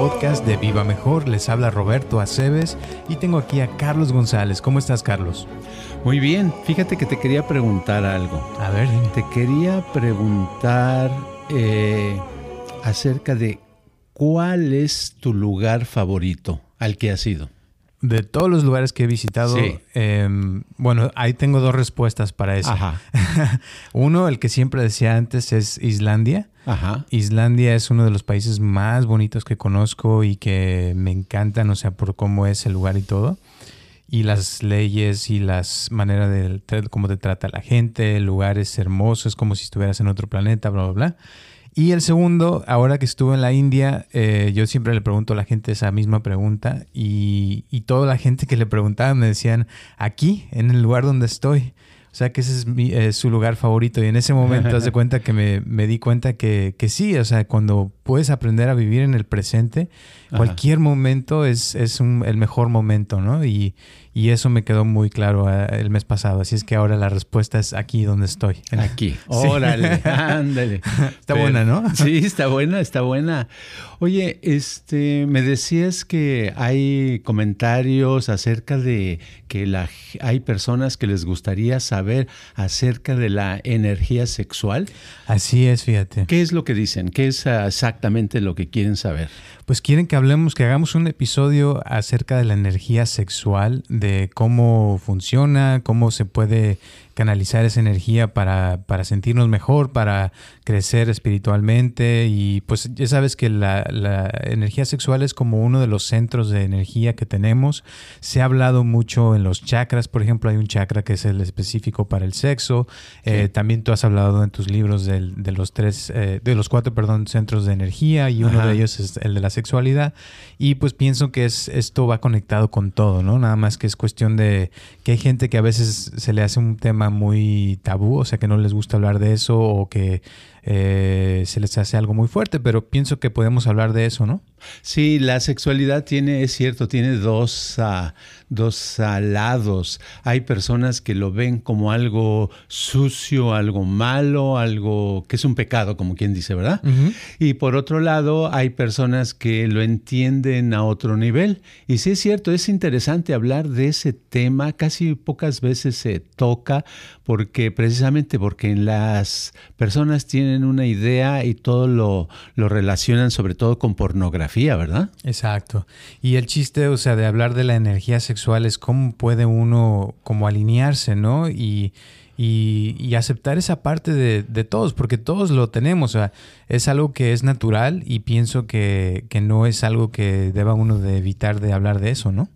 podcast de Viva Mejor. Les habla Roberto Aceves y tengo aquí a Carlos González. ¿Cómo estás, Carlos? Muy bien. Fíjate que te quería preguntar algo. A ver, dime. Te quería preguntar eh, acerca de cuál es tu lugar favorito al que has ido. De todos los lugares que he visitado, Sí. em, bueno, ahí tengo dos respuestas para eso. Ajá. Uno, el que siempre decía antes, es Islandia. Ajá. Islandia es uno de los países más bonitos que conozco y que me encantan, o sea, por cómo es el lugar y todo. Y las leyes y las maneras de cómo te trata la gente, el lugar es hermoso, es como si estuvieras en otro planeta, bla, bla, bla. Y el segundo, ahora que estuve en la India, eh, yo siempre le pregunto a la gente esa misma pregunta y, y toda la gente que le preguntaba me decían, aquí, en el lugar donde estoy. O sea que ese es mi- eh, su lugar favorito. Y en ese momento, haz de cuenta que me, me di cuenta que, que sí, o sea, cuando puedes aprender a vivir en el presente, Ajá. cualquier momento es, es un- el mejor momento, ¿no? Y, y eso me quedó muy claro eh, el mes pasado. Así es que ahora la respuesta es aquí donde estoy. Aquí. Sí. Órale, ándale. Está buena, ¿no? Sí, está buena, está buena. Oye, este, me decías que hay comentarios acerca de que la, hay personas que les gustaría saber acerca de la energía sexual. Así es, fíjate. ¿Qué es lo que dicen? ¿Qué es exactamente lo que quieren saber? Pues quieren que hablemos, que hagamos un episodio acerca de la energía sexual, de cómo funciona, cómo se puede canalizar esa energía para, para sentirnos mejor, para crecer espiritualmente. Y pues ya sabes que la, la energía sexual es como uno de los centros de energía que tenemos. Se ha hablado mucho en los chakras, por ejemplo, hay un chakra que es el específico para el sexo. Eh, también tú has hablado en tus libros del- de los tres, eh, de los cuatro, perdón, centros de energía y uno Ajá. de ellos es el de la sexualidad. Y pues pienso que es, esto va conectado con todo, ¿no? Nada más que es cuestión de que hay gente que a veces se le hace un tema muy tabú, o sea, que no les gusta hablar de eso o que eh, se les hace algo muy fuerte, pero pienso que podemos hablar de eso, ¿no? Sí, la sexualidad tiene, es cierto, tiene dos, ah, dos ah, lados. Hay personas que lo ven como algo sucio, algo malo, algo que es un pecado, como quien dice, ¿verdad? Y por otro lado, hay personas que lo entienden a otro nivel. Y sí es cierto, es interesante hablar de ese tema. Casi pocas veces se toca porque precisamente porque las personas tienen una idea y todo lo, lo relacionan sobre todo con pornografía, ¿verdad? Exacto. Y el chiste, o sea, de hablar de la energía sexual es cómo puede uno como alinearse, ¿no? Y, y, y aceptar esa parte de, de todos, porque todos lo tenemos, o sea, es algo que es natural y pienso que, que no es algo que deba uno de evitar de hablar de eso, ¿no?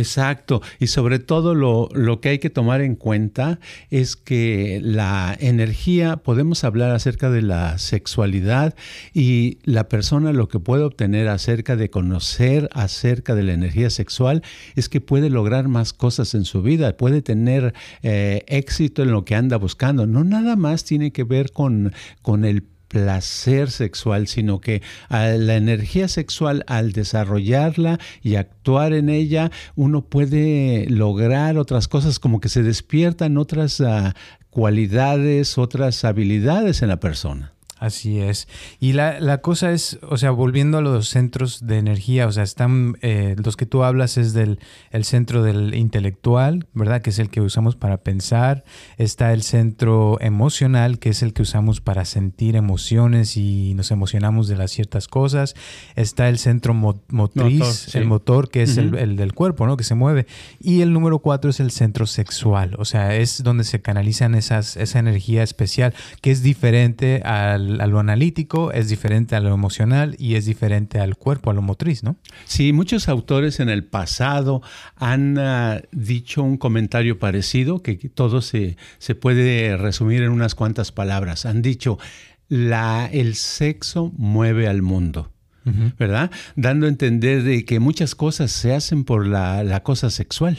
Exacto. Y sobre todo lo, lo que hay que tomar en cuenta es que la energía, podemos hablar acerca de la sexualidad y la persona lo que puede obtener acerca de conocer acerca de la energía sexual es que puede lograr más cosas en su vida, puede tener eh, éxito en lo que anda buscando. No nada más tiene que ver con, con el placer sexual, sino que a la energía sexual, al desarrollarla y actuar en ella, uno puede lograr otras cosas, como que se despiertan otras ah, cualidades, otras habilidades en la persona. Así es. Y la, la cosa es, o sea, volviendo a los centros de energía, o sea, están, eh, los que tú hablas es del el centro del intelectual, ¿verdad? Que es el que usamos para pensar. Está el centro emocional, que es el que usamos para sentir emociones y nos emocionamos de las ciertas cosas. Está el centro mo- motriz, Motor, sí. el motor, que es el, el del cuerpo, ¿no? Que se mueve. Y el número cuatro es el centro sexual, o sea, es donde se canalizan esas, esa energía especial, que es diferente al, a lo analítico, es diferente a lo emocional y es diferente al cuerpo, a lo motriz, ¿no? Sí, muchos autores en el pasado han ah, dicho un comentario parecido, que todo se, se puede resumir en unas cuantas palabras. Han dicho, la, el sexo mueve al mundo. ¿Verdad? Dando a entender de que muchas cosas se hacen por la, la cosa sexual.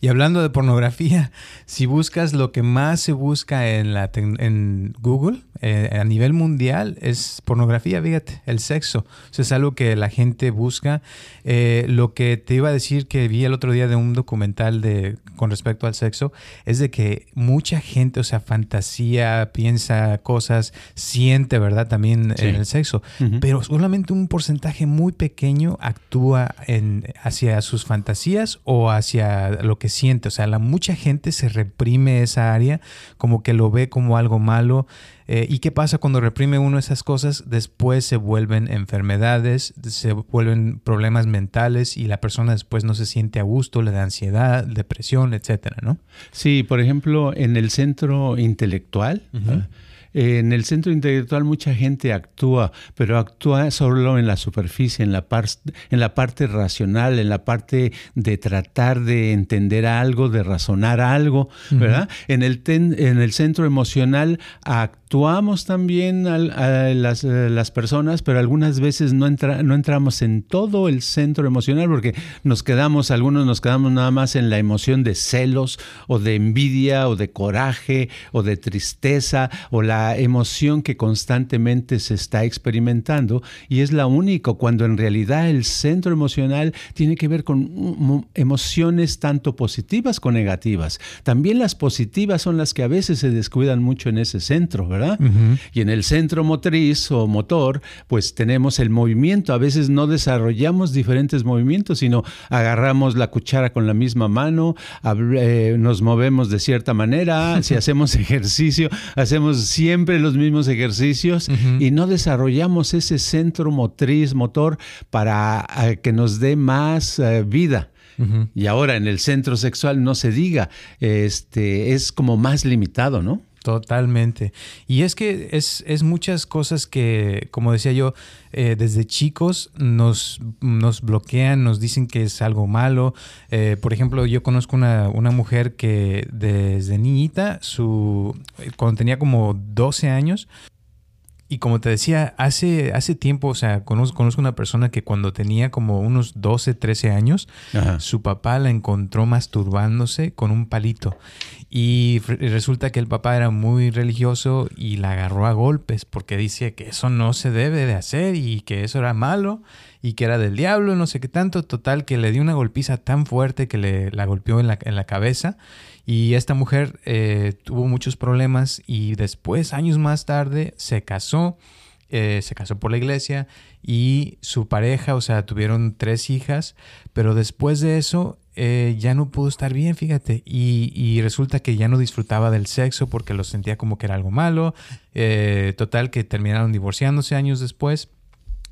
Y hablando de pornografía, si buscas lo que más se busca en, la en Google eh, a nivel mundial es pornografía, fíjate, el sexo. es algo que la gente busca. Eh, lo que te iba a decir que vi el otro día de un documental de, con respecto al sexo es de que mucha gente, o sea, fantasía, piensa cosas, siente, ¿verdad? También en el sexo. Pero solamente un porcentaje muy pequeño actúa en, hacia sus fantasías o hacia lo que siente. O sea, la, mucha gente se reprime esa área, como que lo ve como algo malo. Eh, ¿Y qué pasa cuando reprime uno esas cosas? Después se vuelven enfermedades, se vuelven problemas mentales y la persona después no se siente a gusto, le da ansiedad, depresión, etcétera, ¿no? Sí, por ejemplo, en el centro intelectual, en el centro intelectual mucha gente actúa, pero actúa solo en la superficie, en la, en la parte racional, en la parte de tratar de entender algo, de razonar algo, ¿verdad? En el, en el centro emocional actuamos también a, las, las, personas, pero algunas veces no, no entramos en todo el centro emocional porque nos quedamos, algunos nos quedamos nada más en la emoción de celos o de envidia o de coraje o de tristeza o la emoción que constantemente se está experimentando y es la única cuando en realidad el centro emocional tiene que ver con emociones tanto positivas como negativas. También las positivas son las que a veces se descuidan mucho en ese centro, ¿verdad? Y en el centro motriz o motor, pues tenemos el movimiento. A veces no desarrollamos diferentes movimientos, sino agarramos la cuchara con la misma mano, eh, nos movemos de cierta manera, si hacemos ejercicio, hacemos siempre siempre los mismos ejercicios y no desarrollamos ese centro motriz, motor, para eh, que nos dé más eh, vida. Y ahora en el centro sexual no se diga, este, es como más limitado, ¿no? Totalmente. Y es que es, es, muchas cosas que, como decía yo, eh, desde chicos nos, nos bloquean, nos dicen que es algo malo. Eh, por ejemplo, yo conozco una, una, mujer que desde niñita, su, cuando tenía como 12 años, y como te decía, hace, hace tiempo, o sea, conozco, conozco una persona que cuando tenía como unos 12, 13 años, su papá la encontró masturbándose con un palito. Y resulta que el papá era muy religioso y la agarró a golpes porque dice que eso no se debe de hacer y que eso era malo y que era del diablo, no sé qué tanto. Total, que le dio una golpiza tan fuerte que le la golpeó en la, en la cabeza y esta mujer eh, tuvo muchos problemas y después, años más tarde, se casó, eh, se casó por la iglesia y su pareja, o sea, tuvieron tres hijas, pero después de eso eh, ya no pudo estar bien, fíjate, y, y, resulta que ya no disfrutaba del sexo porque lo sentía como que era algo malo, total que terminaron divorciándose años después.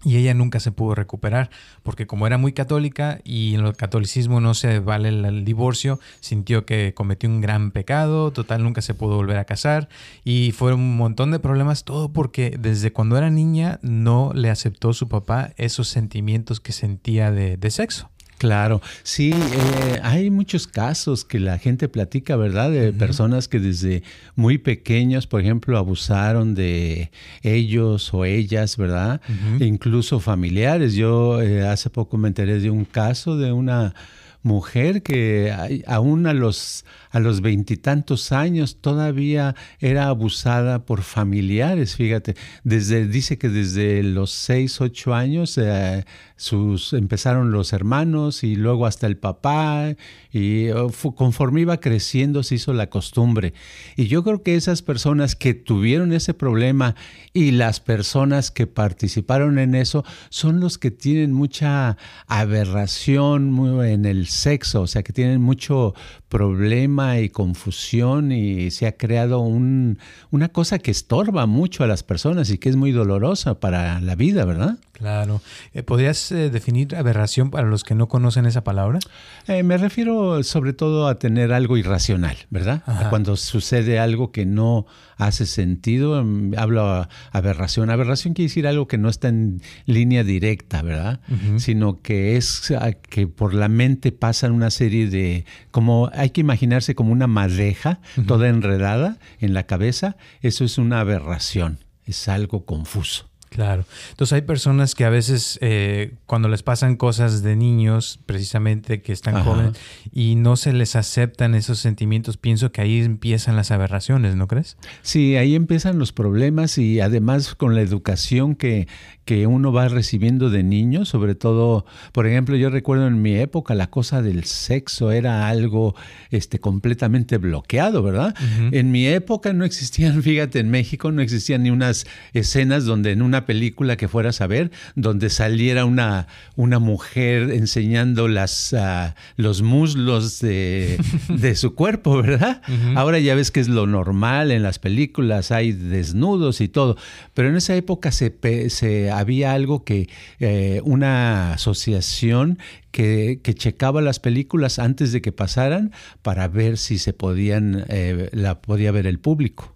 Y ella nunca se pudo recuperar, porque como era muy católica y en el catolicismo no se vale el, divorcio, sintió que cometió un gran pecado, total nunca se pudo volver a casar y fueron un montón de problemas, todo porque desde cuando era niña no le aceptó su papá esos sentimientos que sentía de sexo. Claro, sí, eh, hay muchos casos que la gente platica, ¿verdad? De personas que desde muy pequeños, por ejemplo, abusaron de ellos o ellas, ¿verdad? incluso familiares. Yo eh, hace poco me enteré de un caso de una mujer que aún a los a los veintitantos años todavía era abusada por familiares, fíjate, desde dice que desde los seis, ocho años eh, sus empezaron los hermanos y luego hasta el papá y oh, conforme iba creciendo se hizo la costumbre. Y yo creo que esas personas que tuvieron ese problema y las personas que participaron en eso son los que tienen mucha aberración en el sexo, o sea, que tienen mucho problema y confusión y se ha creado un, una cosa que estorba mucho a las personas y que es muy dolorosa para la vida, ¿verdad? Claro. Eh, ¿Podrías eh, definir aberración para los que no conocen esa palabra? Eh, me refiero sobre todo a tener algo irracional, ¿verdad? Cuando sucede algo que no hace sentido, mm, hablo aberración. Aberración quiere decir algo que no está en línea directa, ¿verdad? Sino que es ah, que por la mente pasan una serie de, como hay que imaginarse como una madeja toda enredada en la cabeza, eso es una aberración, es algo confuso. Claro. Entonces hay personas que a veces eh, cuando les pasan cosas de niños, precisamente que están jóvenes, y no se les aceptan esos sentimientos, pienso que ahí empiezan las aberraciones, ¿no crees? Sí, ahí empiezan los problemas y además con la educación que, que uno va recibiendo de niño, sobre todo, por ejemplo, yo recuerdo en mi época la cosa del sexo era algo este, completamente bloqueado, ¿verdad? En mi época no existían, fíjate, en México no existían ni unas escenas donde en una película que fueras a ver donde saliera una, una mujer enseñando las, ah, los muslos de, su cuerpo, ¿verdad? Ahora ya ves que es lo normal en las películas, hay desnudos y todo, pero en esa época se, se había algo que eh, una asociación que, que, checaba las películas antes de que pasaran para ver si se podían, eh, la podía ver el público.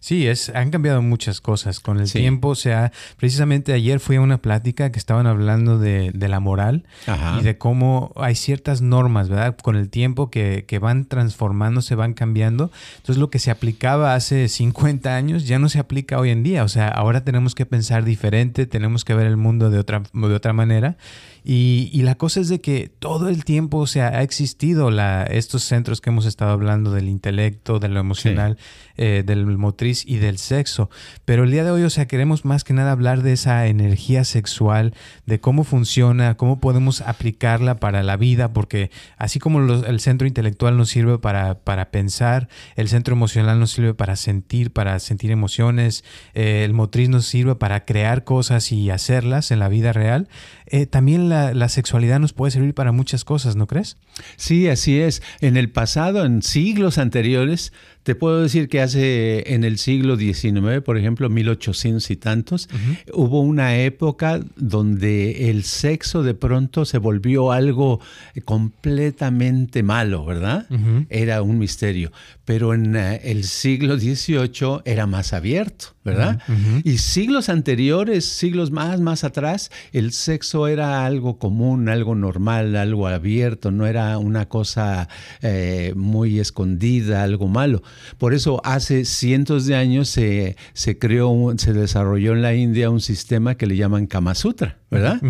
Sí, es, han cambiado muchas cosas con el tiempo. O sea, precisamente ayer fui a una plática que estaban hablando de, la moral y de cómo hay ciertas normas, ¿verdad? Con el tiempo que, que, van transformándose, van cambiando. Entonces, lo que se aplicaba hace 50 años ya no se aplica hoy en día. O sea, ahora tenemos que pensar diferente, tenemos que ver el mundo de otra, de otra manera. Y, la cosa es de que todo el tiempo, o sea, ha existido la, estos centros que hemos estado hablando del intelecto, de lo emocional, eh, del motriz y del sexo. Pero el día de hoy, o sea, queremos más que nada hablar de esa energía sexual, de cómo funciona, cómo podemos aplicarla para la vida, porque así como el centro intelectual nos sirve para, para, pensar, el centro emocional nos sirve para sentir, para sentir emociones, eh, el motriz nos sirve para crear cosas y hacerlas en la vida real, eh, también la, sexualidad nos puede servir para muchas cosas, ¿no crees? Sí, así es. En el pasado, en siglos anteriores, te puedo decir que hace en el siglo XIX, por ejemplo, 1800 y tantos, hubo una época donde el sexo de pronto se volvió algo completamente malo, ¿verdad? Era un misterio. Pero en eh, el siglo XVIII era más abierto, ¿verdad? Y siglos anteriores, siglos más, más atrás, el sexo era algo común, algo normal, algo abierto, no era una cosa eh, muy escondida, algo malo. Por eso hace cientos de años se, creó, se desarrolló en la India un sistema que le llaman Kama Sutra, ¿verdad?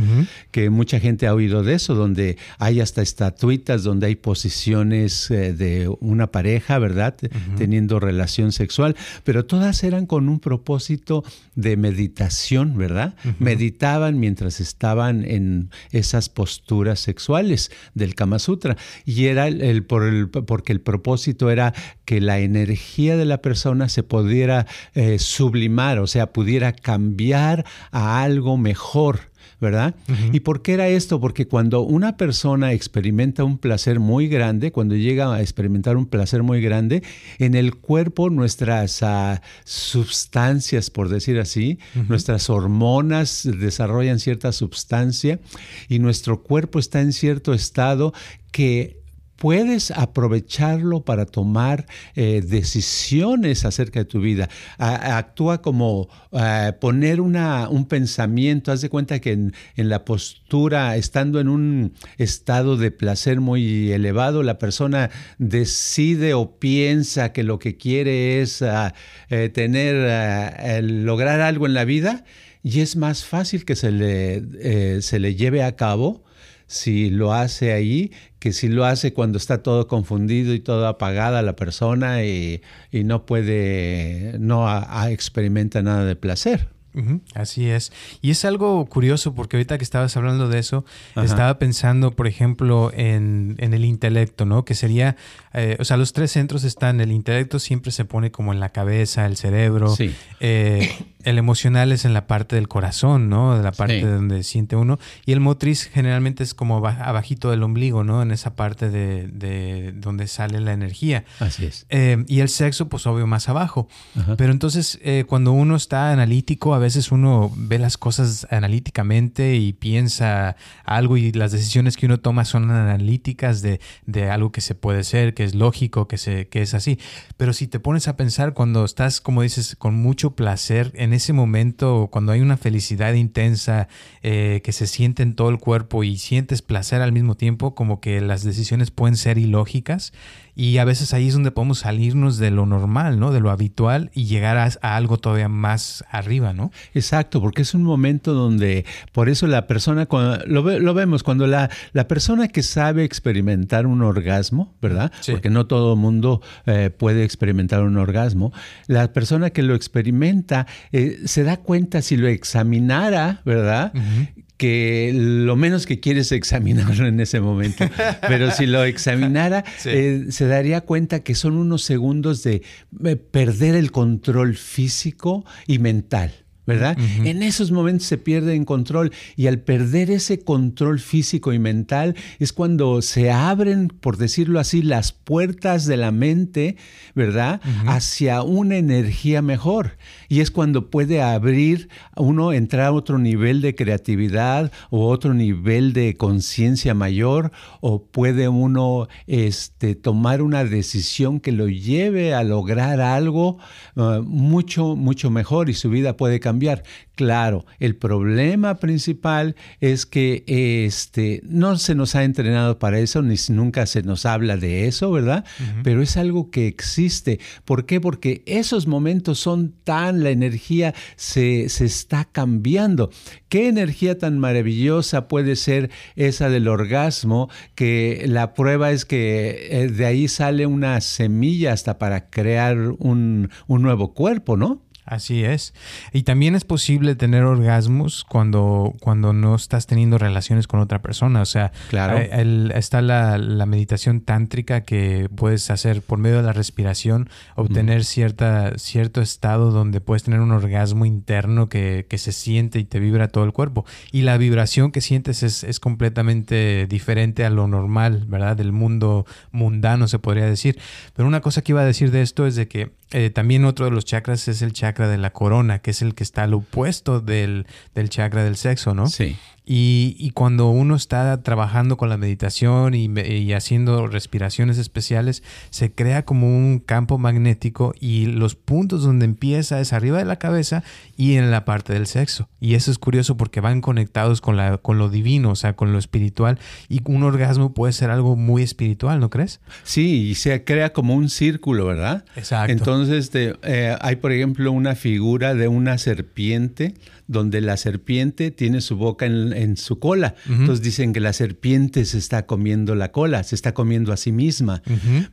Que mucha gente ha oído de eso, donde hay hasta estatuitas, donde hay posiciones eh, de una pareja, ¿verdad? Teniendo relación sexual, pero todas eran con un propósito de meditación, ¿verdad? Meditaban mientras estaban en esas posturas sexuales del Kama Sutra. Y era el, por el, porque el propósito era que la energía de la persona se pudiera eh, sublimar, o sea, pudiera cambiar a algo mejor. ¿verdad? ¿Y por qué era esto? Porque cuando una persona experimenta un placer muy grande, cuando llega a experimentar un placer muy grande, en el cuerpo nuestras uh, sustancias, por decir así, nuestras hormonas desarrollan cierta sustancia y nuestro cuerpo está en cierto estado que puedes aprovecharlo para tomar eh, decisiones acerca de tu vida. actúa como poner una, un pensamiento. Haz de cuenta que en, la postura, estando en un estado de placer muy elevado, la persona decide o piensa que lo que quiere es ah, eh, tener, lograr algo en la vida y es más fácil que se le, eh, se le lleve a cabo si lo hace ahí que si lo hace cuando está todo confundido y todo apagada la persona y, no puede, no experimenta nada de placer. Así es. Y es algo curioso porque ahorita que estabas hablando de eso, estaba pensando, por ejemplo, en, el intelecto, ¿no? Que sería, eh, o sea, los tres centros están, el intelecto siempre se pone como en la cabeza, el cerebro. Sí. Eh, el emocional es en la parte del corazón, ¿no? De la parte donde siente uno. Y el motriz generalmente es como abajito del ombligo, ¿no? En esa parte de, donde sale la energía. Así es. Eh, y el sexo, pues obvio, más abajo. Pero entonces, eh, cuando uno está analítico, a veces uno ve las cosas analíticamente y piensa algo y las decisiones que uno toma son analíticas de, de algo que se puede ser, que es lógico, que, se, que es así. Pero si te pones a pensar cuando estás, como dices, con mucho placer en ese momento, cuando hay una felicidad intensa eh, que se siente en todo el cuerpo y sientes placer al mismo tiempo, como que las decisiones pueden ser ilógicas Y a veces ahí es donde podemos salirnos de lo normal, ¿no? De lo habitual y llegar a, algo todavía más arriba, ¿no? Exacto, porque es un momento donde, por eso la persona, lo, lo vemos, cuando la, la, persona que sabe experimentar un orgasmo, ¿verdad? Porque no todo mundo eh, puede experimentar un orgasmo, la persona que lo experimenta eh, se da cuenta si lo examinara, ¿verdad? Que lo menos que quiere es examinarlo en ese momento. Pero si lo examinara, eh, se daría cuenta que son unos segundos de eh, perder el control físico y mental. ¿Verdad? En esos momentos se pierde el control y al perder ese control físico y mental es cuando se abren, por decirlo así, las puertas de la mente, ¿verdad? Hacia una energía mejor. Y es cuando puede abrir uno, entrar a otro nivel de creatividad o otro nivel de conciencia mayor o puede uno este, tomar una decisión que lo lleve a lograr algo uh, mucho, mucho mejor y su vida puede cambiar Claro, el problema principal es que este, no se nos ha entrenado para eso, ni nunca se nos habla de eso, ¿verdad? Pero es algo que existe. ¿Por qué? Porque esos momentos son tan, la energía se, se está cambiando. ¿Qué energía tan maravillosa puede ser esa del orgasmo? Que la prueba es que eh, de ahí sale una semilla hasta para crear un, un nuevo cuerpo, ¿no? Así es. Y también es posible tener orgasmos cuando, cuando no estás teniendo relaciones con otra persona. O sea, claro. Eh, está la, meditación tántrica que puedes hacer por medio de la respiración, obtener cierta, cierto estado donde puedes tener un orgasmo interno que, que, se siente y te vibra todo el cuerpo. Y la vibración que sientes es, es completamente diferente a lo normal, ¿verdad? Del mundo mundano, se podría decir. Pero una cosa que iba a decir de esto es de que eh, también otro de los chakras es el chakra de la corona, que es el que está al opuesto del, del chakra del sexo, ¿no? Sí. Y, cuando uno está trabajando con la meditación y, haciendo respiraciones especiales, se crea como un campo magnético y los puntos donde empieza es arriba de la cabeza y en la parte del sexo. Y eso es curioso porque van conectados con, la, con lo divino, o sea, con lo espiritual. Y un orgasmo puede ser algo muy espiritual, ¿no crees? Sí, y se crea como un círculo, ¿verdad? Exacto. Entonces eh, hay, por ejemplo, una figura de una serpiente donde la serpiente tiene su boca en, su cola. Entonces dicen que la serpiente se está comiendo la cola, se está comiendo a sí misma.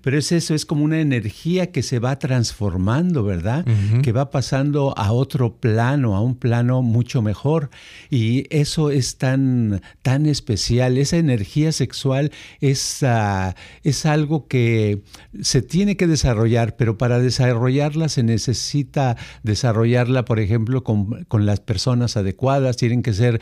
Pero es eso, es como una energía que se va transformando, ¿verdad? Que va pasando a otro plano, a un plano mucho mejor. Y eso es tan, tan especial. Esa energía sexual es, ah, es algo que se tiene que desarrollar, pero para desarrollarla se necesita desarrollarla, por ejemplo, con, con las personas adecuadas, tienen que ser,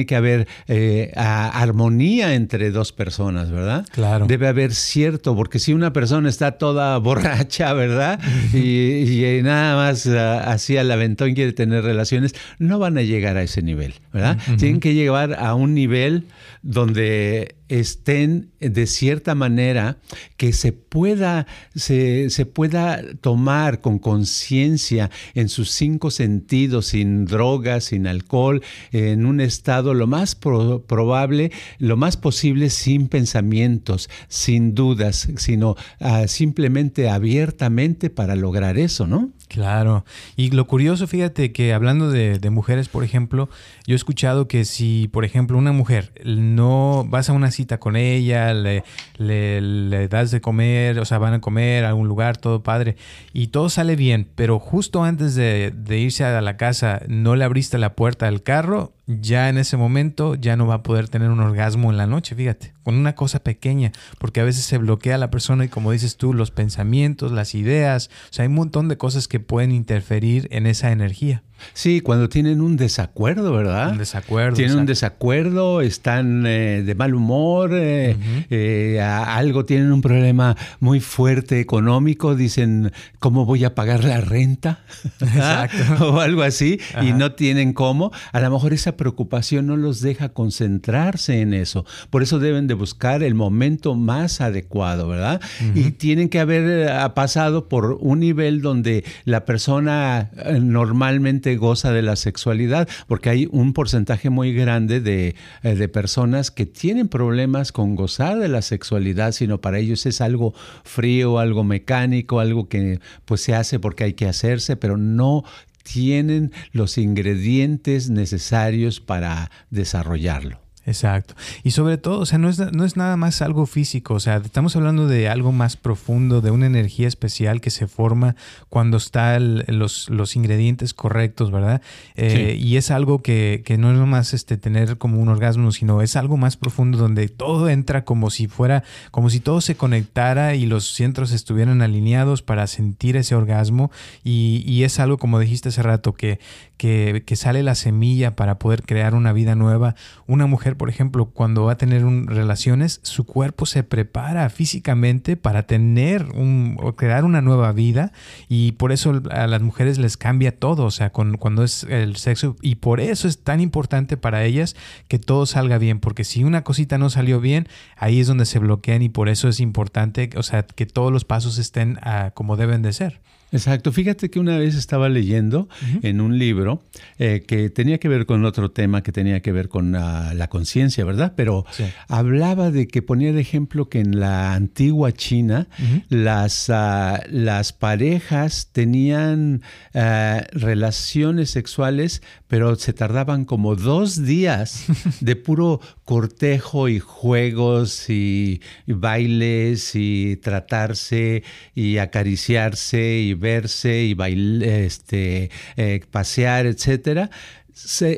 tiene que haber eh, armonía entre dos personas, ¿verdad? Claro. Debe haber cierto, porque si una persona está toda borracha, ¿verdad? y, nada más ah, así al aventón quiere tener relaciones, no van a llegar a ese nivel, ¿verdad? Tienen que llegar a un nivel donde estén de cierta manera que se pueda, se, pueda tomar con conciencia en sus cinco sentidos, sin drogas, sin alcohol, en un estado lo más probable, lo más posible sin pensamientos, sin dudas, sino ah, simplemente abiertamente para lograr eso, ¿no? Claro. Y lo curioso, fíjate que hablando de, mujeres, por ejemplo, yo he escuchado que si, por ejemplo, una mujer no vas a una cita con ella, le, le, das de comer, o sea, van a comer a algún lugar, todo padre, y todo sale bien, pero justo antes de, de irse a la casa no le abriste la puerta del carro, ya en ese momento ya no va a poder tener un orgasmo en la noche, fíjate, con una cosa pequeña, porque a veces se bloquea la persona y como dices tú, los pensamientos, las ideas, o sea, hay un montón de cosas que pueden interferir en esa energía. Sí, cuando tienen un desacuerdo, ¿verdad? Un desacuerdo. Tienen un desacuerdo, están eh, de mal humor, eh, eh, algo, tienen un problema muy fuerte económico, dicen, ¿cómo voy a pagar la renta? Exacto. o algo así, y no tienen cómo. A lo mejor esa preocupación no los deja concentrarse en eso. Por eso deben de buscar el momento más adecuado, ¿verdad? Y tienen que haber pasado por un nivel donde la persona normalmente goza de la sexualidad, porque hay un porcentaje muy grande de, eh, de personas que tienen problemas con gozar de la sexualidad, sino para ellos es algo frío, algo mecánico, algo que pues se hace porque hay que hacerse, pero no tienen los ingredientes necesarios para desarrollarlo. Exacto. Y sobre todo, o sea, no es, no es nada más algo físico, o sea, estamos hablando de algo más profundo, de una energía especial que se forma cuando están los, los ingredientes correctos, ¿verdad? Eh, y es algo que, que, no es nomás este, tener como un orgasmo, sino es algo más profundo donde todo entra como si fuera, como si todo se conectara y los centros estuvieran alineados para sentir ese orgasmo. Y, y es algo, como dijiste hace rato, que, que, que sale la semilla para poder crear una vida nueva. Una mujer por ejemplo, cuando va a tener relaciones, su cuerpo se prepara físicamente para tener un, o crear una nueva vida y por eso a las mujeres les cambia todo, o sea, cuando es el sexo y por eso es tan importante para ellas que todo salga bien, porque si una cosita no salió bien, ahí es donde se bloquean y por eso es importante, o sea, que todos los pasos estén ah, como deben de ser. Exacto. Fíjate que una vez estaba leyendo en un libro eh, que tenía que ver con otro tema que tenía que ver con la conciencia, ¿verdad? Pero hablaba de que ponía de ejemplo que en la antigua China las, ah, las parejas tenían ah, relaciones sexuales, pero se tardaban como dos días de puro cortejo y juegos y, bailes y tratarse y acariciarse y verse y bailar, este, eh, pasear, etcétera,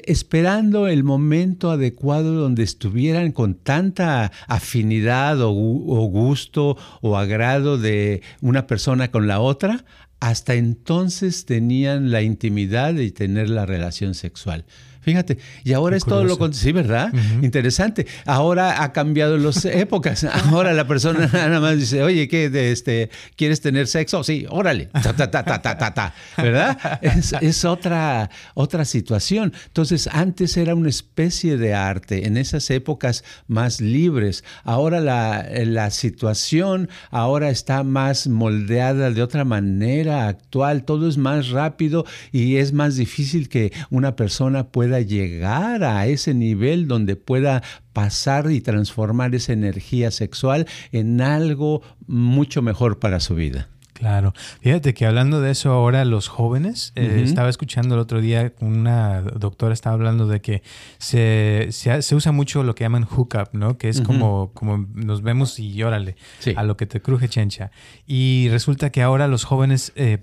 esperando el momento adecuado donde estuvieran con tanta afinidad o, o, gusto o agrado de una persona con la otra, hasta entonces tenían la intimidad de tener la relación sexual. Fíjate, y ahora es todo lo contrario, sí, ¿verdad? Interesante. Ahora ha cambiado las épocas. Ahora la persona nada más dice, oye, ¿qué? este, ¿Quieres tener sexo? Sí, órale. Ta, ta, ta, ta, ta, ta, ¿Verdad? Es, es, otra, otra situación. Entonces, antes era una especie de arte, en esas épocas más libres. Ahora la, la situación ahora está más moldeada de otra manera actual. Todo es más rápido y es más difícil que una persona pueda llegar a ese nivel donde pueda pasar y transformar esa energía sexual en algo mucho mejor para su vida. Claro. Fíjate que hablando de eso ahora, los jóvenes, eh, estaba escuchando el otro día, una doctora estaba hablando de que se, se, usa mucho lo que llaman hookup, ¿no? Que es como, como nos vemos y llórale a lo que te cruje chencha. Y resulta que ahora los jóvenes eh,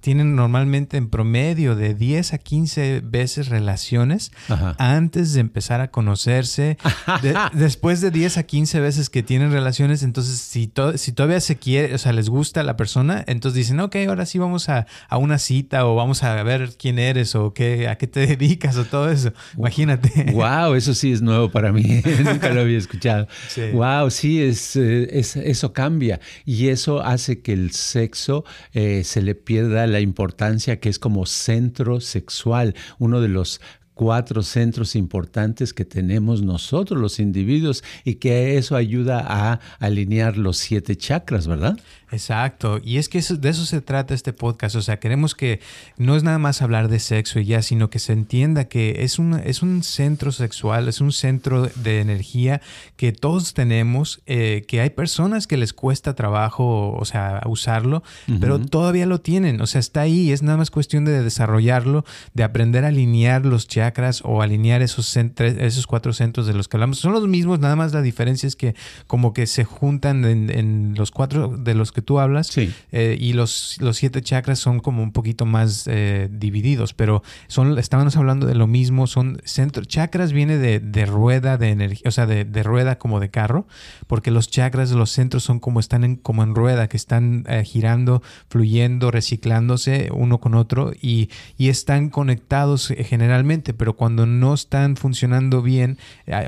tienen normalmente en promedio de 10 a 15 veces relaciones antes de empezar a conocerse. después de 10 a 15 veces que tienen relaciones, entonces si, si todavía se quiere, o sea, les gusta la persona, entonces dicen, ok, ahora sí vamos a, una cita o vamos a ver quién eres o qué, a qué te dedicas o todo eso. Imagínate. Wow, eso sí es nuevo para mí. Nunca lo había escuchado. Wow, sí, es, eh, es, eso cambia y eso hace que el sexo eh, se le pierda la importancia que es como centro sexual, uno de los cuatro centros importantes que tenemos nosotros los individuos y que eso ayuda a alinear los siete chakras, ¿verdad? Exacto, y es que de eso se trata este podcast, o sea, queremos que no es nada más hablar de sexo y ya, sino que se entienda que es un, es un centro sexual, es un centro de energía que todos tenemos, eh, que hay personas que les cuesta trabajo, o sea, usarlo, pero todavía lo tienen, o sea, está ahí, es nada más cuestión de desarrollarlo, de aprender a alinear los chakras o alinear esos, esos cuatro centros de los que hablamos. Son los mismos, nada más la diferencia es que como que se juntan en, en los cuatro de los que tú hablas. Eh, y los, los siete chakras son como un poquito más eh, divididos, pero son, estábamos hablando de lo mismo, son centros, chakras viene de, rueda de energía, o sea, de, rueda como de carro, porque los chakras, los centros son como están en, como en rueda, que están eh, girando, fluyendo, reciclándose uno con otro y, y están conectados generalmente, pero cuando no están funcionando bien,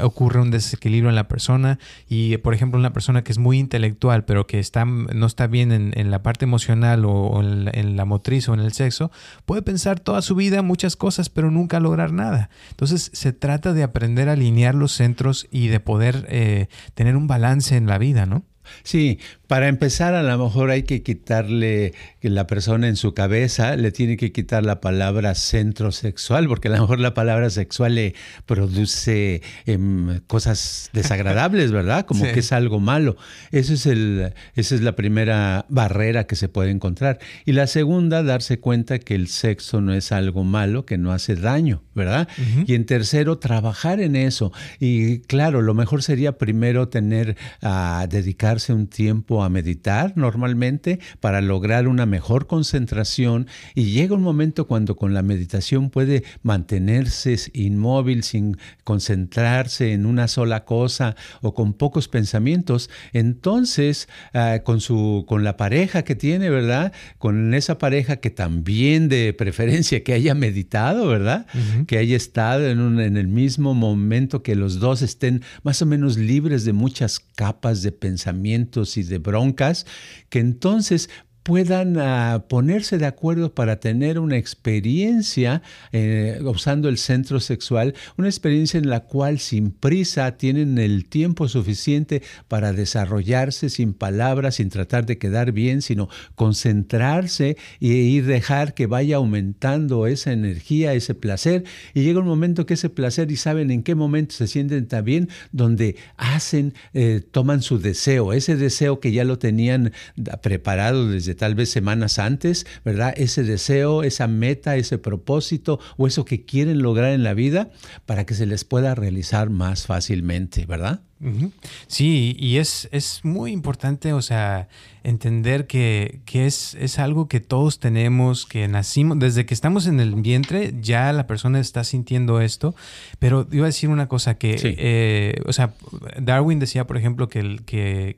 ocurre un desequilibrio en la persona y, por ejemplo, una persona que es muy intelectual, pero que está, no está bien en, la parte emocional o, en, la motriz o en el sexo, puede pensar toda su vida muchas cosas, pero nunca lograr nada. Entonces se trata de aprender a alinear los centros y de poder eh, tener un balance en la vida, ¿no? Sí, para empezar a lo mejor hay que quitarle que la persona en su cabeza le tiene que quitar la palabra centro sexual, porque a lo mejor la palabra sexual le produce em, cosas desagradables, ¿verdad? Como que es algo malo. Eso es el, esa es la primera barrera que se puede encontrar. Y la segunda, darse cuenta que el sexo no es algo malo, que no hace daño, ¿verdad? Y en tercero, trabajar en eso. Y claro, lo mejor sería primero tener a dedicar un tiempo a meditar normalmente para lograr una mejor concentración y llega un momento cuando con la meditación puede mantenerse inmóvil sin concentrarse en una sola cosa o con pocos pensamientos, entonces ah, con su con la pareja que tiene, ¿verdad? Con esa pareja que también de preferencia que haya meditado, ¿verdad? Que haya estado en, un, en el mismo momento que los dos estén más o menos libres de muchas capas de pensamiento y de broncas, que entonces puedan ah, ponerse de acuerdo para tener una experiencia eh, usando el centro sexual, una experiencia en la cual sin prisa tienen el tiempo suficiente para desarrollarse sin palabras, sin tratar de quedar bien, sino concentrarse y, y dejar que vaya aumentando esa energía, ese placer. Y llega un momento que ese placer, y saben en qué momento se sienten tan bien, donde hacen, eh, toman su deseo, ese deseo que ya lo tenían preparado desde tal vez semanas antes, ¿verdad? Ese deseo, esa meta, ese propósito o eso que quieren lograr en la vida para que se les pueda realizar más fácilmente, ¿verdad? Sí, y es, es muy importante, o sea, entender que, es, es, algo que todos tenemos, que nacimos, desde que estamos en el vientre, ya la persona está sintiendo esto, pero iba a decir una cosa que, eh, o sea, Darwin decía, por ejemplo, que,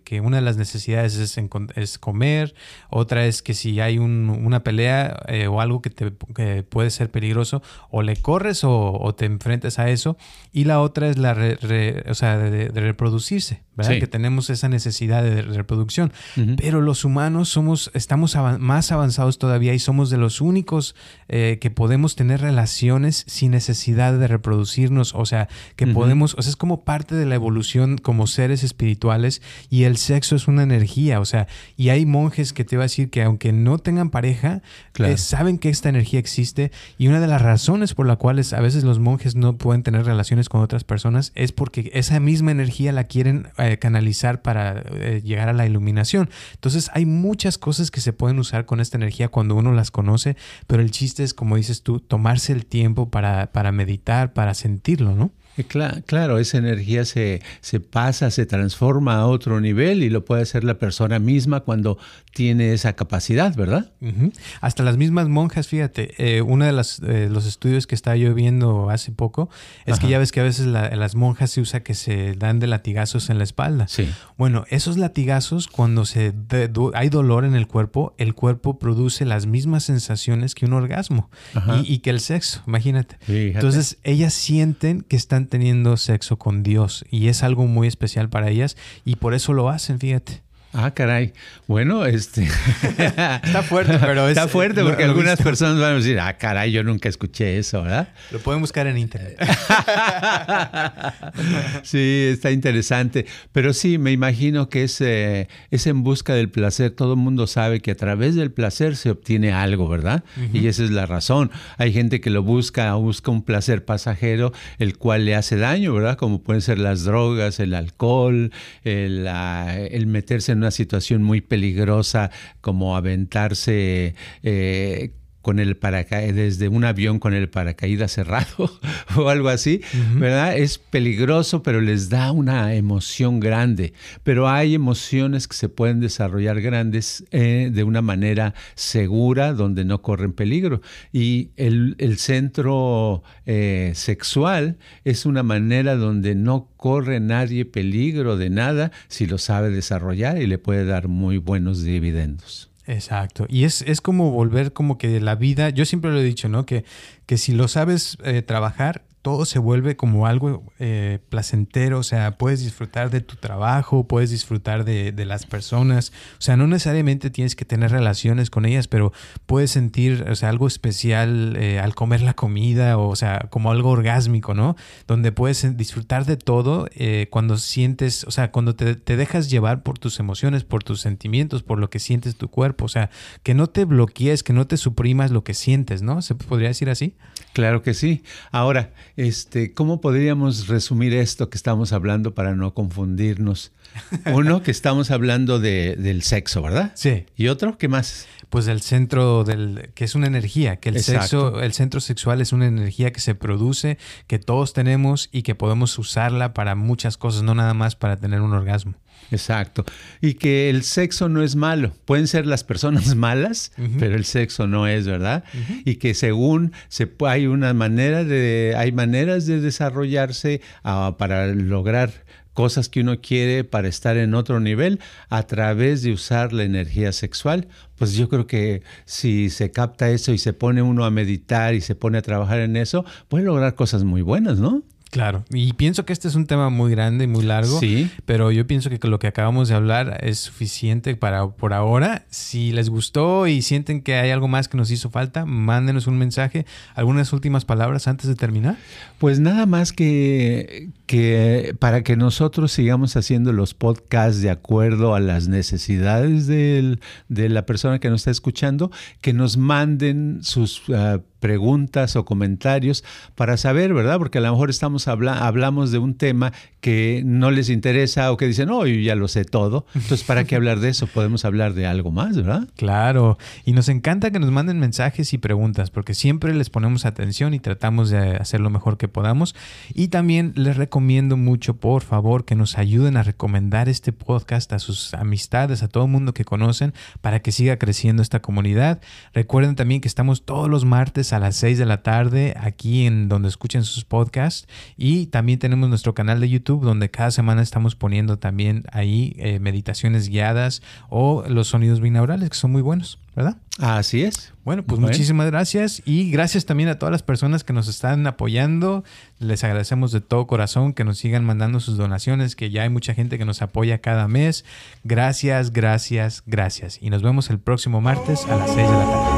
que, una de las necesidades es, es, comer, otra es que si hay una pelea eh, o algo que, te, puede ser peligroso, o le corres o, te enfrentas a eso, y la otra es la, o sea, de, de reproducirse, ¿verdad? Que tenemos esa necesidad de reproducción. Pero los humanos somos, estamos más avanzados todavía y somos de los únicos eh, que podemos tener relaciones sin necesidad de reproducirnos. O sea, que podemos, o sea, es como parte de la evolución como seres espirituales y el sexo es una energía. O sea, y hay monjes que te va a decir que aunque no tengan pareja, eh, saben que esta energía existe y una de las razones por las cuales a veces los monjes no pueden tener relaciones con otras personas es porque esa misma energía la quieren eh, canalizar para eh, llegar a la iluminación. Entonces hay muchas cosas que se pueden usar con esta energía cuando uno las conoce, pero el chiste es, como dices tú, tomarse el tiempo para, para meditar, para sentirlo, ¿no? Claro, esa energía se, se, pasa, se transforma a otro nivel y lo puede hacer la persona misma cuando tiene esa capacidad, ¿verdad? Hasta las mismas monjas, fíjate, eh, uno de eh, los estudios que estaba yo viendo hace poco es que ya ves que a veces las monjas se usa que se dan de latigazos en la espalda. Sí. Bueno, esos latigazos, cuando se hay dolor en el cuerpo, el cuerpo produce las mismas sensaciones que un orgasmo y, que el sexo, imagínate. Entonces, ellas sienten que están teniendo sexo con Dios y es algo muy especial para ellas y por eso lo hacen, fíjate. Ah, caray. Bueno, este. Está fuerte, pero es. Está fuerte porque algunas personas van a decir, ah, caray, yo nunca escuché eso, ¿verdad? Lo pueden buscar en internet. sí, está interesante. Pero sí, me imagino que es, eh, es en busca del placer. Todo el mundo sabe que a través del placer se obtiene algo, ¿verdad? Y esa es la razón. Hay gente que lo busca, busca un placer pasajero, el cual le hace daño, ¿verdad? Como pueden ser las drogas, el alcohol, el, el meterse en una situación muy peligrosa como aventarse eh, con el paracaídas, desde un avión con el paracaídas cerrado o algo así, ¿verdad? Es peligroso, pero les da una emoción grande. Pero hay emociones que se pueden desarrollar grandes eh, de una manera segura, donde no corren peligro. Y el, centro eh, sexual es una manera donde no corre nadie peligro de nada si lo sabe desarrollar y le puede dar muy buenos dividendos. Exacto. Y es, como volver como que la vida, yo siempre lo he dicho, ¿no? Que, que si lo sabes eh, trabajar, todo se vuelve como algo eh, placentero, o sea, puedes disfrutar de tu trabajo, puedes disfrutar de, las personas, o sea, no necesariamente tienes que tener relaciones con ellas, pero puedes sentir, o sea, algo especial eh, al comer la comida, o, sea, como algo orgásmico, ¿no? Donde puedes disfrutar de todo eh, cuando sientes, o sea, cuando te, te dejas llevar por tus emociones, por tus sentimientos, por lo que sientes tu cuerpo, o sea, que no te bloquees, que no te suprimas lo que sientes, ¿no? ¿Se podría decir así? Claro que sí. Ahora, este, ¿cómo podríamos resumir esto que estamos hablando para no confundirnos? Uno, que estamos hablando de, del sexo, ¿verdad? Sí. ¿Y otro? ¿Qué más? Pues el centro del, que es una energía, que el sexo, el centro sexual es una energía que se produce, que todos tenemos y que podemos usarla para muchas cosas, no nada más para tener un orgasmo. Exacto. Y que el sexo no es malo. Pueden ser las personas malas, pero el sexo no es, ¿verdad? Y que según se hay una manera de hay maneras de desarrollarse ah, para lograr cosas que uno quiere para estar en otro nivel a través de usar la energía sexual, pues yo creo que si se capta eso y se pone uno a meditar y se pone a trabajar en eso, puede lograr cosas muy buenas, ¿no? Claro, y pienso que este es un tema muy grande y muy largo, sí. pero yo pienso que lo que acabamos de hablar es suficiente para por ahora. Si les gustó y sienten que hay algo más que nos hizo falta, mándenos un mensaje. ¿Algunas últimas palabras antes de terminar? Pues nada más que, que para que nosotros sigamos haciendo los podcasts de acuerdo a las necesidades de la persona que nos está escuchando, que nos manden sus... Ah, preguntas o comentarios para saber, ¿verdad? Porque a lo mejor estamos hablamos de un tema que no les interesa o que dicen, oh, yo ya lo sé todo. Entonces, ¿para qué hablar de eso? Podemos hablar de algo más, ¿verdad? Claro. Y nos encanta que nos manden mensajes y preguntas porque siempre les ponemos atención y tratamos de hacer lo mejor que podamos. Y también les recomiendo mucho, por favor, que nos ayuden a recomendar este podcast a sus amistades, a todo el mundo que conocen, para que siga creciendo esta comunidad. Recuerden también que estamos todos los martes a las 6 de la tarde aquí en donde escuchen sus podcasts y también tenemos nuestro canal de YouTube donde cada semana estamos poniendo también ahí eh, meditaciones guiadas o los sonidos binaurales que son muy buenos, ¿verdad? Así es. Bueno, pues muchísimas gracias y gracias también a todas las personas que nos están apoyando. Les agradecemos de todo corazón que nos sigan mandando sus donaciones, que ya hay mucha gente que nos apoya cada mes. Gracias, gracias, gracias. Y nos vemos el próximo martes a las 6 de la tarde.